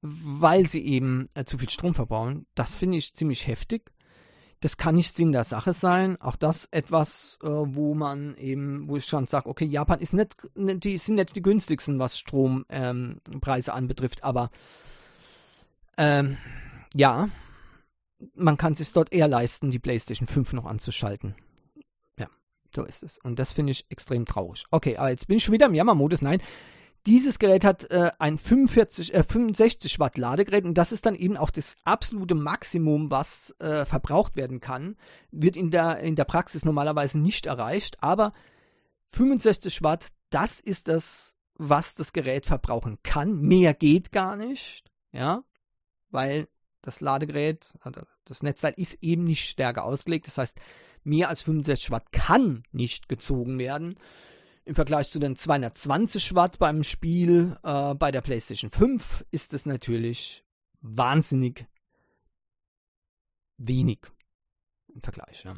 weil sie eben äh, zu viel Strom verbrauchen. Das finde ich ziemlich heftig. Das kann nicht Sinn der Sache sein. Auch das etwas, äh, wo man eben, wo ich schon sage, okay, Japan ist nicht, die sind nicht die günstigsten, was Strompreise ähm, anbetrifft, aber ähm, ja, man kann sich dort eher leisten, die PlayStation 5 noch anzuschalten. So ist es. Und das finde ich extrem traurig. Okay, aber jetzt bin ich schon wieder im Jammermodus. Nein, dieses Gerät hat äh, ein 45, äh, 65 Watt Ladegerät und das ist dann eben auch das absolute Maximum, was äh, verbraucht werden kann. Wird in der, in der Praxis normalerweise nicht erreicht, aber 65 Watt, das ist das, was das Gerät verbrauchen kann. Mehr geht gar nicht, ja, weil das Ladegerät, also das Netzteil ist eben nicht stärker ausgelegt. Das heißt, mehr als 65 Watt kann nicht gezogen werden. Im Vergleich zu den 220 Watt beim Spiel äh, bei der PlayStation 5 ist es natürlich wahnsinnig wenig im Vergleich. Ja.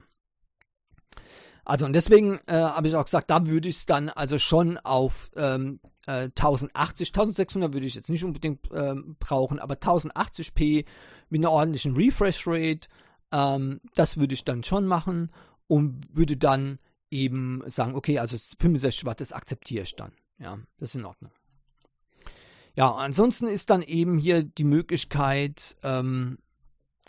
Also und deswegen äh, habe ich auch gesagt, da würde ich es dann also schon auf ähm, äh, 1080, 1600 würde ich jetzt nicht unbedingt äh, brauchen, aber 1080p mit einer ordentlichen Refresh Rate ähm, das würde ich dann schon machen und würde dann eben sagen, okay, also 65 Watt, das akzeptiere ich dann. Ja, das ist in Ordnung. Ja, ansonsten ist dann eben hier die Möglichkeit, ähm,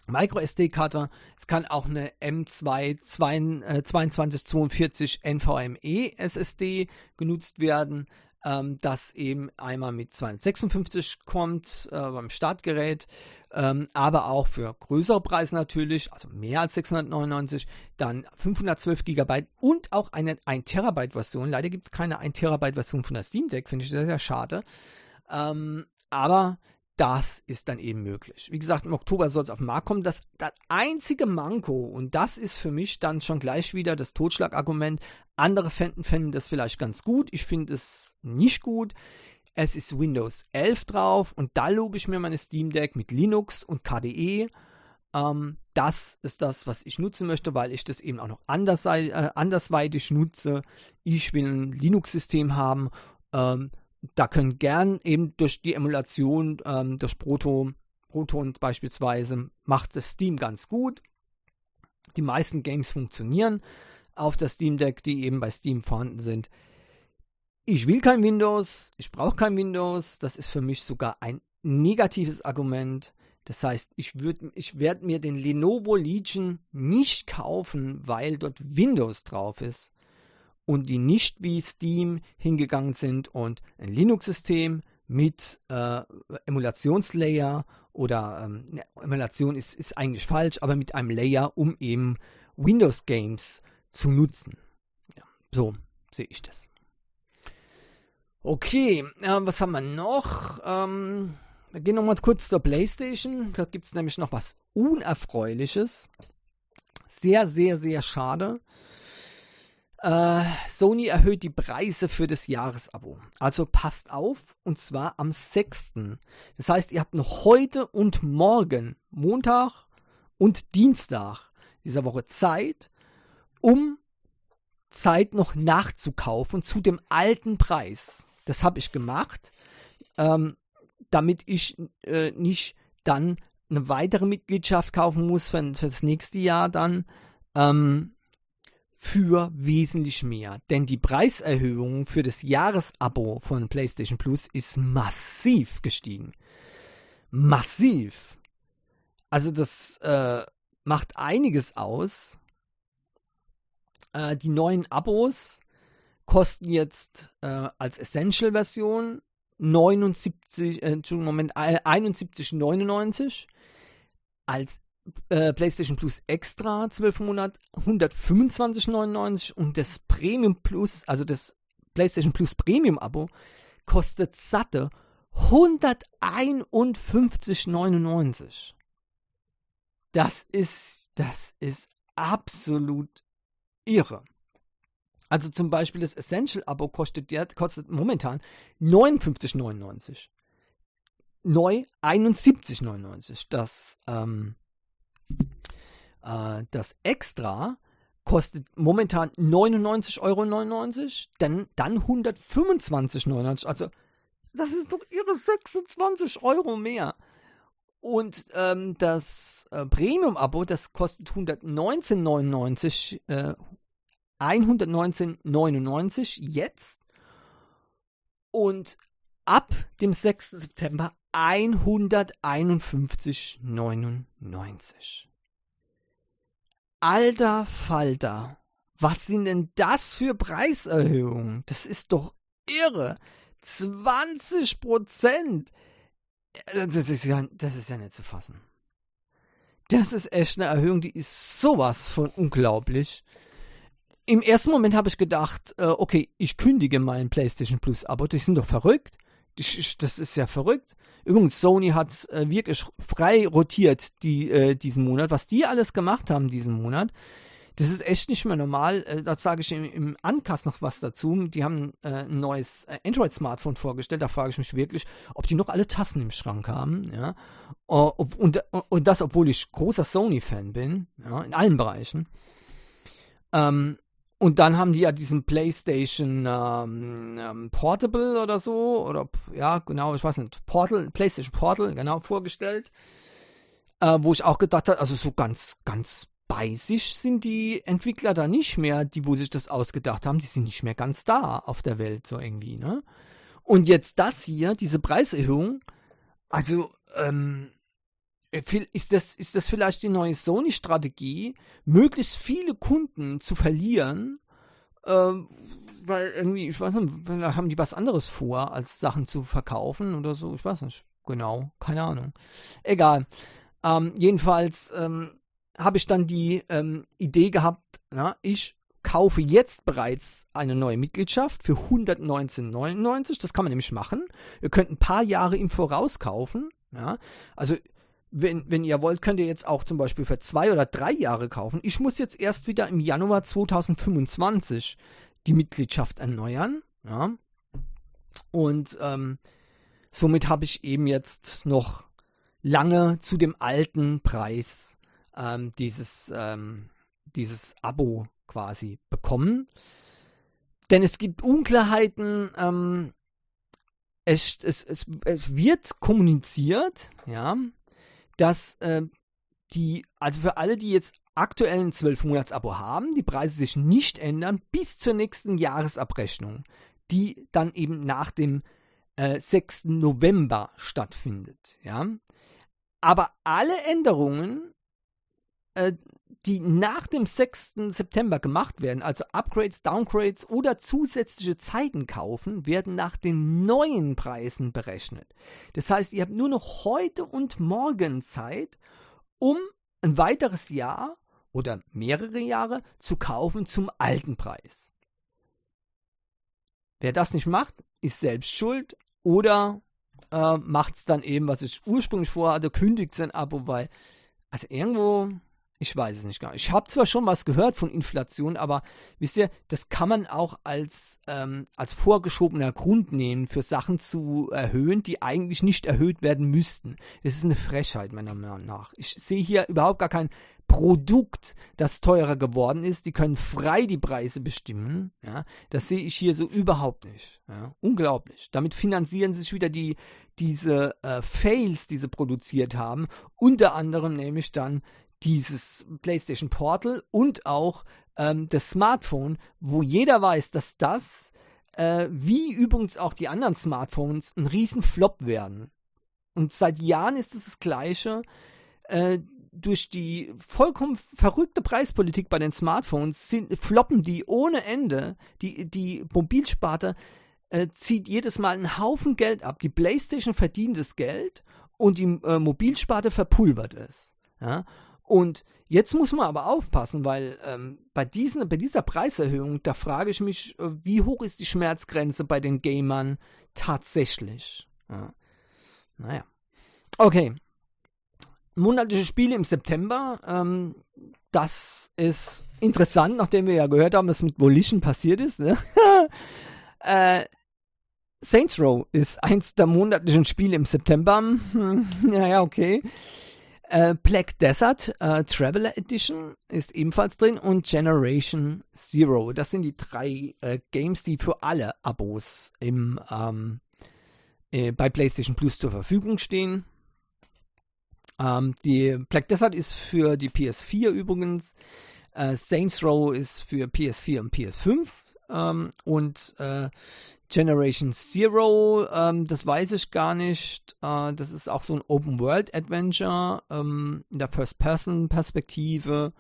Micro SD-Karte. Es kann auch eine M2 2242 NVMe SSD genutzt werden, ähm, das eben einmal mit 256 kommt äh, beim Startgerät, ähm, aber auch für größere Preise natürlich, also mehr als 699, dann 512 GB und auch eine 1 Terabyte Version. Leider gibt es keine 1 Terabyte Version von der Steam Deck, finde ich sehr, sehr schade. Ähm, aber das ist dann eben möglich. Wie gesagt, im Oktober soll es auf den Markt kommen. Das, das einzige Manko, und das ist für mich dann schon gleich wieder das Totschlagargument, andere fänden, fänden das vielleicht ganz gut. Ich finde es nicht gut. Es ist Windows 11 drauf und da lobe ich mir meine Steam Deck mit Linux und KDE. Ähm, das ist das, was ich nutzen möchte, weil ich das eben auch noch anders, äh, andersweitig nutze. Ich will ein Linux-System haben. Ähm, da können gern eben durch die Emulation, ähm, durch Proto, Proton beispielsweise, macht das Steam ganz gut. Die meisten Games funktionieren auf der Steam Deck, die eben bei Steam vorhanden sind. Ich will kein Windows, ich brauche kein Windows, das ist für mich sogar ein negatives Argument. Das heißt, ich, ich werde mir den Lenovo Legion nicht kaufen, weil dort Windows drauf ist und die nicht wie Steam hingegangen sind und ein Linux-System mit äh, Emulationslayer oder ähm, ne, Emulation ist, ist eigentlich falsch, aber mit einem Layer, um eben Windows-Games zu nutzen. Ja, so sehe ich das. Okay, äh, was haben wir noch? Ähm, wir gehen nochmal kurz zur PlayStation. Da gibt es nämlich noch was Unerfreuliches. Sehr, sehr, sehr schade. Äh, Sony erhöht die Preise für das Jahresabo. Also passt auf, und zwar am 6. Das heißt, ihr habt noch heute und morgen, Montag und Dienstag dieser Woche Zeit, um Zeit noch nachzukaufen zu dem alten Preis. Das habe ich gemacht, ähm, damit ich äh, nicht dann eine weitere Mitgliedschaft kaufen muss für, für das nächste Jahr dann. Ähm, für wesentlich mehr. Denn die Preiserhöhung für das Jahresabo von PlayStation Plus ist massiv gestiegen. Massiv. Also das äh, macht einiges aus. Äh, die neuen Abos kosten jetzt äh, als Essential-Version 79, äh, Moment, 71,99. Als äh, PlayStation Plus Extra 12 Monate 125,99 und das Premium Plus, also das PlayStation Plus Premium Abo, kostet satte 151,99. Das ist, das ist absolut irre. Also zum Beispiel das Essential-Abo kostet, kostet momentan 59,99. Neu 71,99. Das ähm, äh, das Extra kostet momentan 99,99 Euro, dann, dann 125,99 Also, das ist doch ihre 26 Euro mehr. Und ähm, das äh, Premium-Abo, das kostet 119,99, äh, 119,99 jetzt. Und ab dem 6. September 151,99. Alter Falter. Was sind denn das für Preiserhöhungen? Das ist doch irre. 20 Prozent. Das ist, ja, das ist ja nicht zu fassen. Das ist echt eine Erhöhung, die ist sowas von unglaublich. Im ersten Moment habe ich gedacht, äh, okay, ich kündige mein PlayStation Plus Abo. Die sind doch verrückt. Das ist ja verrückt. Übrigens, Sony hat äh, wirklich frei rotiert die, äh, diesen Monat. Was die alles gemacht haben diesen Monat, das ist echt nicht mehr normal. Äh, da sage ich im, im Ankast noch was dazu. Die haben äh, ein neues äh, Android-Smartphone vorgestellt. Da frage ich mich wirklich, ob die noch alle Tassen im Schrank haben. Ja? und, und, und das, obwohl ich großer Sony-Fan bin, ja, in allen Bereichen. Ähm, und dann haben die ja diesen PlayStation ähm, ähm, Portable oder so, oder ja, genau, ich weiß nicht, Portal, PlayStation Portal, genau, vorgestellt. Äh, wo ich auch gedacht habe, also so ganz, ganz bei sich sind die Entwickler da nicht mehr, die, wo sich das ausgedacht haben, die sind nicht mehr ganz da auf der Welt, so irgendwie, ne? Und jetzt das hier, diese Preiserhöhung, also, ähm, ist das, ist das vielleicht die neue Sony-Strategie, möglichst viele Kunden zu verlieren, ähm, weil irgendwie, ich weiß nicht, haben die was anderes vor, als Sachen zu verkaufen oder so, ich weiß nicht genau, keine Ahnung. Egal. Ähm, jedenfalls ähm, habe ich dann die ähm, Idee gehabt, na, ich kaufe jetzt bereits eine neue Mitgliedschaft für 119,99. Das kann man nämlich machen. Ihr könnt ein paar Jahre im Voraus kaufen. Ja? Also wenn, wenn ihr wollt, könnt ihr jetzt auch zum Beispiel für zwei oder drei Jahre kaufen. Ich muss jetzt erst wieder im Januar 2025 die Mitgliedschaft erneuern. Ja? Und ähm, somit habe ich eben jetzt noch lange zu dem alten Preis ähm, dieses, ähm, dieses Abo quasi bekommen. Denn es gibt Unklarheiten, ähm, es, es, es, es wird kommuniziert, ja, dass äh, die, also für alle, die jetzt aktuell ein 12-Monats-Abo haben, die Preise sich nicht ändern bis zur nächsten Jahresabrechnung, die dann eben nach dem äh, 6. November stattfindet. Ja? Aber alle Änderungen, äh, die nach dem 6. September gemacht werden, also Upgrades, Downgrades oder zusätzliche Zeiten kaufen, werden nach den neuen Preisen berechnet. Das heißt, ihr habt nur noch heute und morgen Zeit, um ein weiteres Jahr oder mehrere Jahre zu kaufen zum alten Preis. Wer das nicht macht, ist selbst schuld oder äh, macht es dann eben, was ich ursprünglich vorhatte, kündigt sein Abo, weil, also irgendwo ich weiß es nicht genau. Ich habe zwar schon was gehört von Inflation, aber wisst ihr, das kann man auch als, ähm, als vorgeschobener Grund nehmen, für Sachen zu erhöhen, die eigentlich nicht erhöht werden müssten. Das ist eine Frechheit, meiner Meinung nach. Ich sehe hier überhaupt gar kein Produkt, das teurer geworden ist. Die können frei die Preise bestimmen. Ja, das sehe ich hier so überhaupt nicht. Ja, unglaublich. Damit finanzieren sich wieder die, diese äh, Fails, die sie produziert haben. Unter anderem nämlich dann dieses PlayStation Portal und auch ähm, das Smartphone, wo jeder weiß, dass das, äh, wie übrigens auch die anderen Smartphones, ein Riesenflop werden. Und seit Jahren ist es das Gleiche. Äh, durch die vollkommen verrückte Preispolitik bei den Smartphones sind, floppen die ohne Ende. Die, die Mobilsparte äh, zieht jedes Mal einen Haufen Geld ab. Die PlayStation verdient das Geld und die äh, Mobilsparte verpulvert es. Ja? Und jetzt muss man aber aufpassen, weil ähm, bei, diesen, bei dieser Preiserhöhung, da frage ich mich, äh, wie hoch ist die Schmerzgrenze bei den Gamern tatsächlich? Ja. Naja. Okay. Monatliche Spiele im September. Ähm, das ist interessant, nachdem wir ja gehört haben, was mit Volition passiert ist. Ne? äh, Saints Row ist eins der monatlichen Spiele im September. ja, ja, okay. Äh, Black Desert äh, Traveler Edition ist ebenfalls drin und Generation Zero. Das sind die drei äh, Games, die für alle Abos im, ähm, äh, bei PlayStation Plus zur Verfügung stehen. Ähm, die Black Desert ist für die PS4 übrigens. Äh, Saints Row ist für PS4 und PS5. Ähm, und äh, Generation Zero, ähm, das weiß ich gar nicht. Äh, das ist auch so ein Open-World-Adventure ähm, in der First-Person-Perspektive.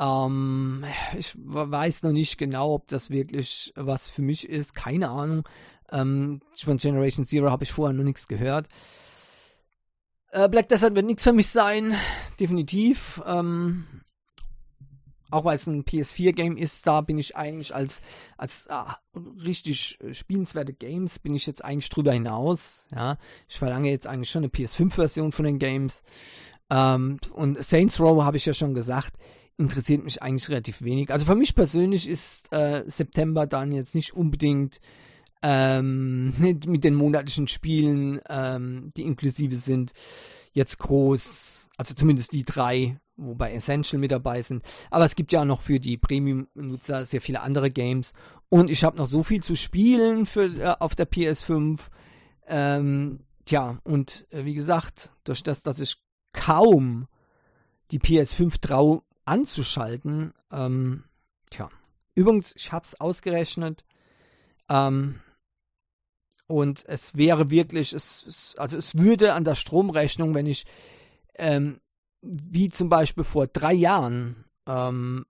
Ähm, ich weiß noch nicht genau, ob das wirklich was für mich ist. Keine Ahnung. Ähm, von Generation Zero habe ich vorher noch nichts gehört. Äh, Black Desert wird nichts für mich sein, definitiv. Ähm, auch weil es ein PS4-Game ist, da bin ich eigentlich als, als ah, richtig spielenswerte Games, bin ich jetzt eigentlich drüber hinaus. Ja, ich verlange jetzt eigentlich schon eine PS5-Version von den Games. Ähm, und Saints Row habe ich ja schon gesagt, interessiert mich eigentlich relativ wenig. Also für mich persönlich ist äh, September dann jetzt nicht unbedingt ähm, mit den monatlichen Spielen, ähm, die inklusive sind, jetzt groß. Also zumindest die drei, wobei Essential mit dabei sind. Aber es gibt ja auch noch für die Premium-Nutzer sehr viele andere Games. Und ich habe noch so viel zu spielen für, äh, auf der PS5. Ähm, tja, und äh, wie gesagt, durch das, dass ich kaum die PS5 traue anzuschalten, ähm, tja. Übrigens, ich habe es ausgerechnet. Ähm, Und es wäre wirklich, es, es, also es würde an der Stromrechnung, wenn ich ähm, wie zum Beispiel vor drei Jahren ähm,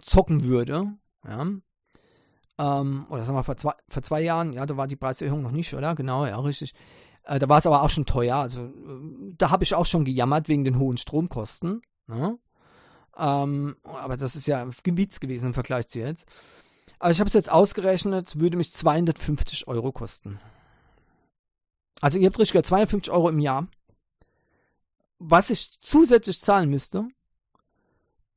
zocken würde, ja, ähm, oder sagen wir vor zwei, vor zwei Jahren, ja, da war die Preiserhöhung noch nicht, oder? Genau, ja, richtig. Äh, da war es aber auch schon teuer. Also äh, da habe ich auch schon gejammert wegen den hohen Stromkosten. Ne? Ähm, aber das ist ja Gebiets gewesen im Vergleich zu jetzt. Aber ich habe es jetzt ausgerechnet, würde mich 250 Euro kosten. Also ihr habt richtig gehört, 250 Euro im Jahr. Was ich zusätzlich zahlen müsste,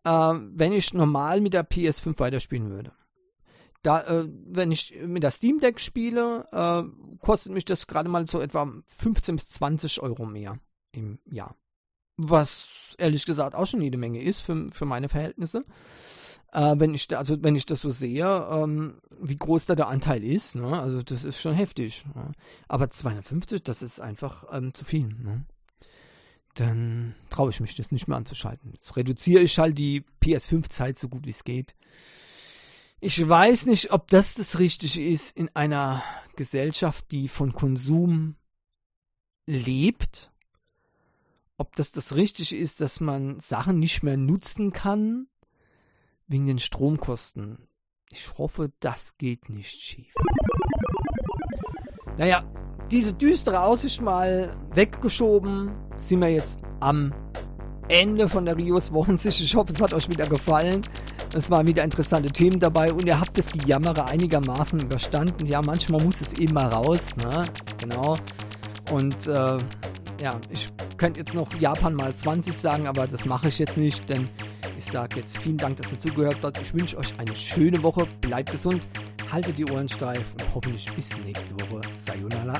äh, wenn ich normal mit der PS5 weiterspielen würde. Da, äh, wenn ich mit der Steam Deck spiele, äh, kostet mich das gerade mal so etwa 15 bis 20 Euro mehr im Jahr. Was ehrlich gesagt auch schon jede Menge ist für, für meine Verhältnisse. Äh, wenn ich also wenn ich das so sehe, ähm, wie groß da der Anteil ist, ne? also das ist schon heftig. Ne? Aber 250, das ist einfach ähm, zu viel. Ne? Dann traue ich mich das nicht mehr anzuschalten. Jetzt reduziere ich halt die PS5-Zeit so gut wie es geht. Ich weiß nicht, ob das das Richtige ist in einer Gesellschaft, die von Konsum lebt. Ob das das Richtige ist, dass man Sachen nicht mehr nutzen kann wegen den Stromkosten. Ich hoffe, das geht nicht schief. Naja, diese düstere Aussicht mal weggeschoben, sind wir jetzt am Ende von der Rios Wochensicht. Ich hoffe, es hat euch wieder gefallen. Es waren wieder interessante Themen dabei und ihr habt das Gejammere einigermaßen überstanden. Ja, manchmal muss es eben mal raus, ne? Genau. Und äh, ja, ich könnte jetzt noch Japan mal 20 sagen, aber das mache ich jetzt nicht, denn ich sage jetzt vielen Dank, dass ihr zugehört habt. Ich wünsche euch eine schöne Woche. Bleibt gesund, haltet die Ohren steif und hoffentlich bis nächste Woche. Sayonara.